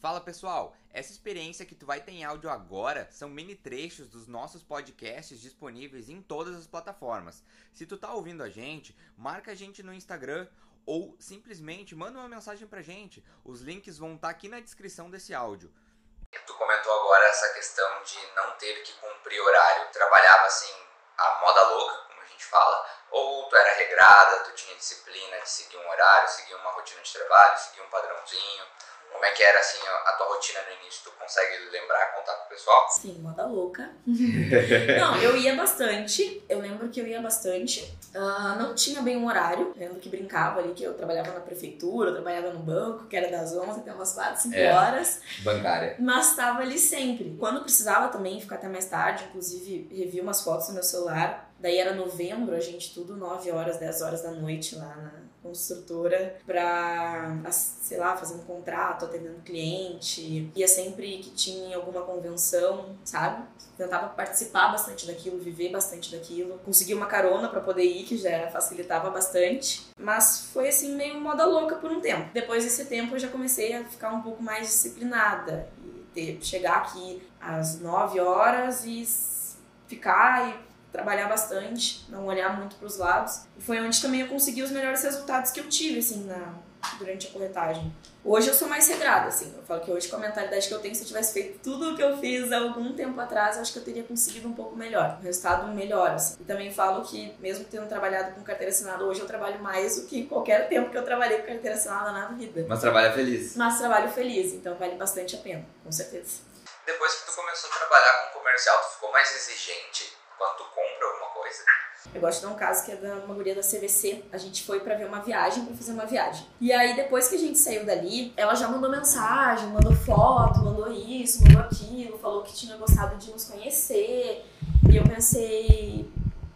Fala pessoal, essa experiência que tu vai ter em áudio agora são mini trechos dos nossos podcasts disponíveis em todas as plataformas. Se tu tá ouvindo a gente, marca a gente no Instagram ou simplesmente manda uma mensagem pra gente. Os links vão estar tá aqui na descrição desse áudio. Tu comentou agora essa questão de não ter que cumprir horário. Trabalhava assim a moda louca, como a gente fala, ou tu era regrada, tu tinha disciplina de seguir um horário, seguir uma rotina de trabalho, seguir um padrãozinho. Como é que era assim a tua rotina no início? Tu consegue lembrar, contar pro pessoal? Sim, moda louca. não, eu ia bastante. Eu lembro que eu ia bastante. Uh, não tinha bem um horário. Eu lembro que brincava ali que eu trabalhava na prefeitura, eu trabalhava no banco, que era das 11 até umas 4, 5 é, horas. Bancária. Mas estava ali sempre. Quando precisava também ficar até mais tarde, inclusive revi umas fotos no meu celular. Daí era novembro, a gente tudo 9 horas, 10 horas da noite lá na, construtora para, sei lá, fazer um contrato, atendendo cliente. Ia sempre que tinha alguma convenção, sabe? Tentava participar bastante daquilo, viver bastante daquilo. Consegui uma carona para poder ir, que já facilitava bastante. Mas foi assim, meio moda louca por um tempo. Depois desse tempo eu já comecei a ficar um pouco mais disciplinada. E ter, chegar aqui às 9 horas e ficar e trabalhar bastante, não olhar muito para os lados. E foi onde também eu consegui os melhores resultados que eu tive, assim, na, durante a corretagem. Hoje eu sou mais regrada, assim. Eu falo que hoje, com a mentalidade que eu tenho, se eu tivesse feito tudo o que eu fiz há algum tempo atrás, eu acho que eu teria conseguido um pouco melhor. Um resultado melhor, assim. E também falo que, mesmo tendo trabalhado com carteira assinada, hoje eu trabalho mais do que qualquer tempo que eu trabalhei com carteira assinada na vida. Mas trabalha feliz. Mas trabalho feliz, então vale bastante a pena, com certeza. Depois que tu começou a trabalhar com comercial, tu ficou mais exigente quando tu compra alguma coisa? Eu gosto de dar um caso que é da uma guria da CVC. A gente foi para ver uma viagem, para fazer uma viagem. E aí, depois que a gente saiu dali, ela já mandou mensagem, mandou foto, mandou isso, mandou aquilo, falou que tinha gostado de nos conhecer. E eu pensei,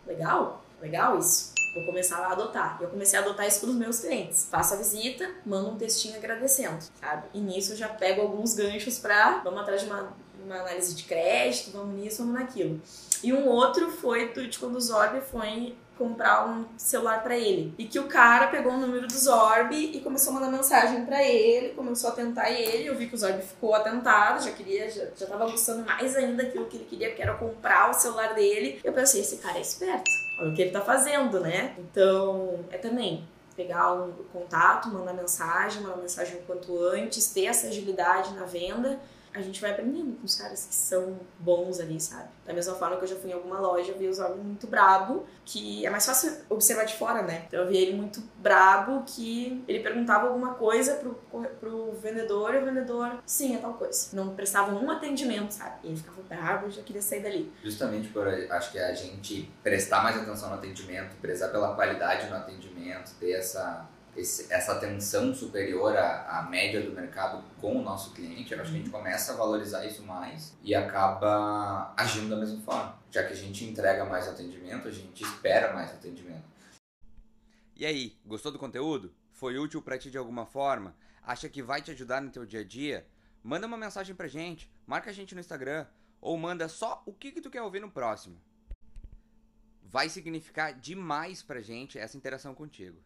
legal, legal isso. Vou começar a adotar. Eu comecei a adotar isso para os meus clientes. Faço a visita, mando um textinho agradecendo, sabe? E nisso eu já pego alguns ganchos para vamos atrás de uma, uma análise de crédito, vamos nisso, vamos naquilo. E um outro foi de quando o Zorb foi comprar um celular para ele. E que o cara pegou o número do Zorb e começou a mandar mensagem para ele, começou a tentar ele. Eu vi que o Zorb ficou atentado, já queria, já, já tava gostando mais ainda daquilo que ele queria, que era comprar o celular dele. Eu pensei, esse cara é esperto, olha o que ele tá fazendo, né? Então, é também pegar um contato, mandar mensagem, mandar mensagem o quanto antes, ter essa agilidade na venda a gente vai aprendendo com os caras que são bons ali, sabe? Da mesma forma que eu já fui em alguma loja, eu vi os homens muito brabo, que é mais fácil observar de fora, né? Então eu vi ele muito brabo, que ele perguntava alguma coisa pro, pro vendedor, e o vendedor, sim, é tal coisa. Não prestava um atendimento, sabe? E ele ficava brabo já queria sair dali. Justamente por, acho que a gente prestar mais atenção no atendimento, prezar pela qualidade no atendimento, ter essa esse, essa atenção superior à, à, média do mercado com o nosso cliente, eu acho que a gente uhum. começa a valorizar isso mais e acaba agindo da mesma forma. Já que a gente entrega mais atendimento, a gente espera mais atendimento. E aí, gostou do conteúdo? Foi útil para ti de alguma forma? Acha que vai te ajudar no teu dia a dia? Manda uma mensagem pra gente, marca a gente no Instagram ou manda só o que, que tu quer ouvir no próximo. Vai significar demais pra gente essa interação contigo.